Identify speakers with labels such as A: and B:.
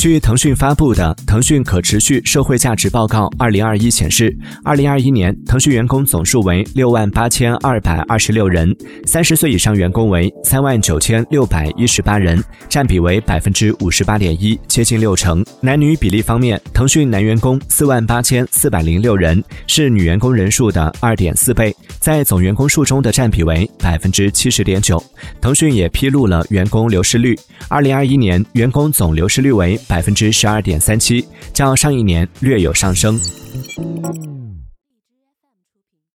A: 据腾讯发布的《腾讯可持续社会价值报告（二零二一）》显示，二零二一年腾讯员工总数为六万八千二百二十六人，三十岁以上员工为三万九千六百一十八人，占比为百分之五十八点一，接近六成。男女比例方面，腾讯男员工四万八千四百零六人，是女员工人数的二点四倍，在总员工数中的占比为百分之七十点九。腾讯也披露了员工流失率，二零二一年员工总流失率为。百分之十二点三七较上一年略有上升。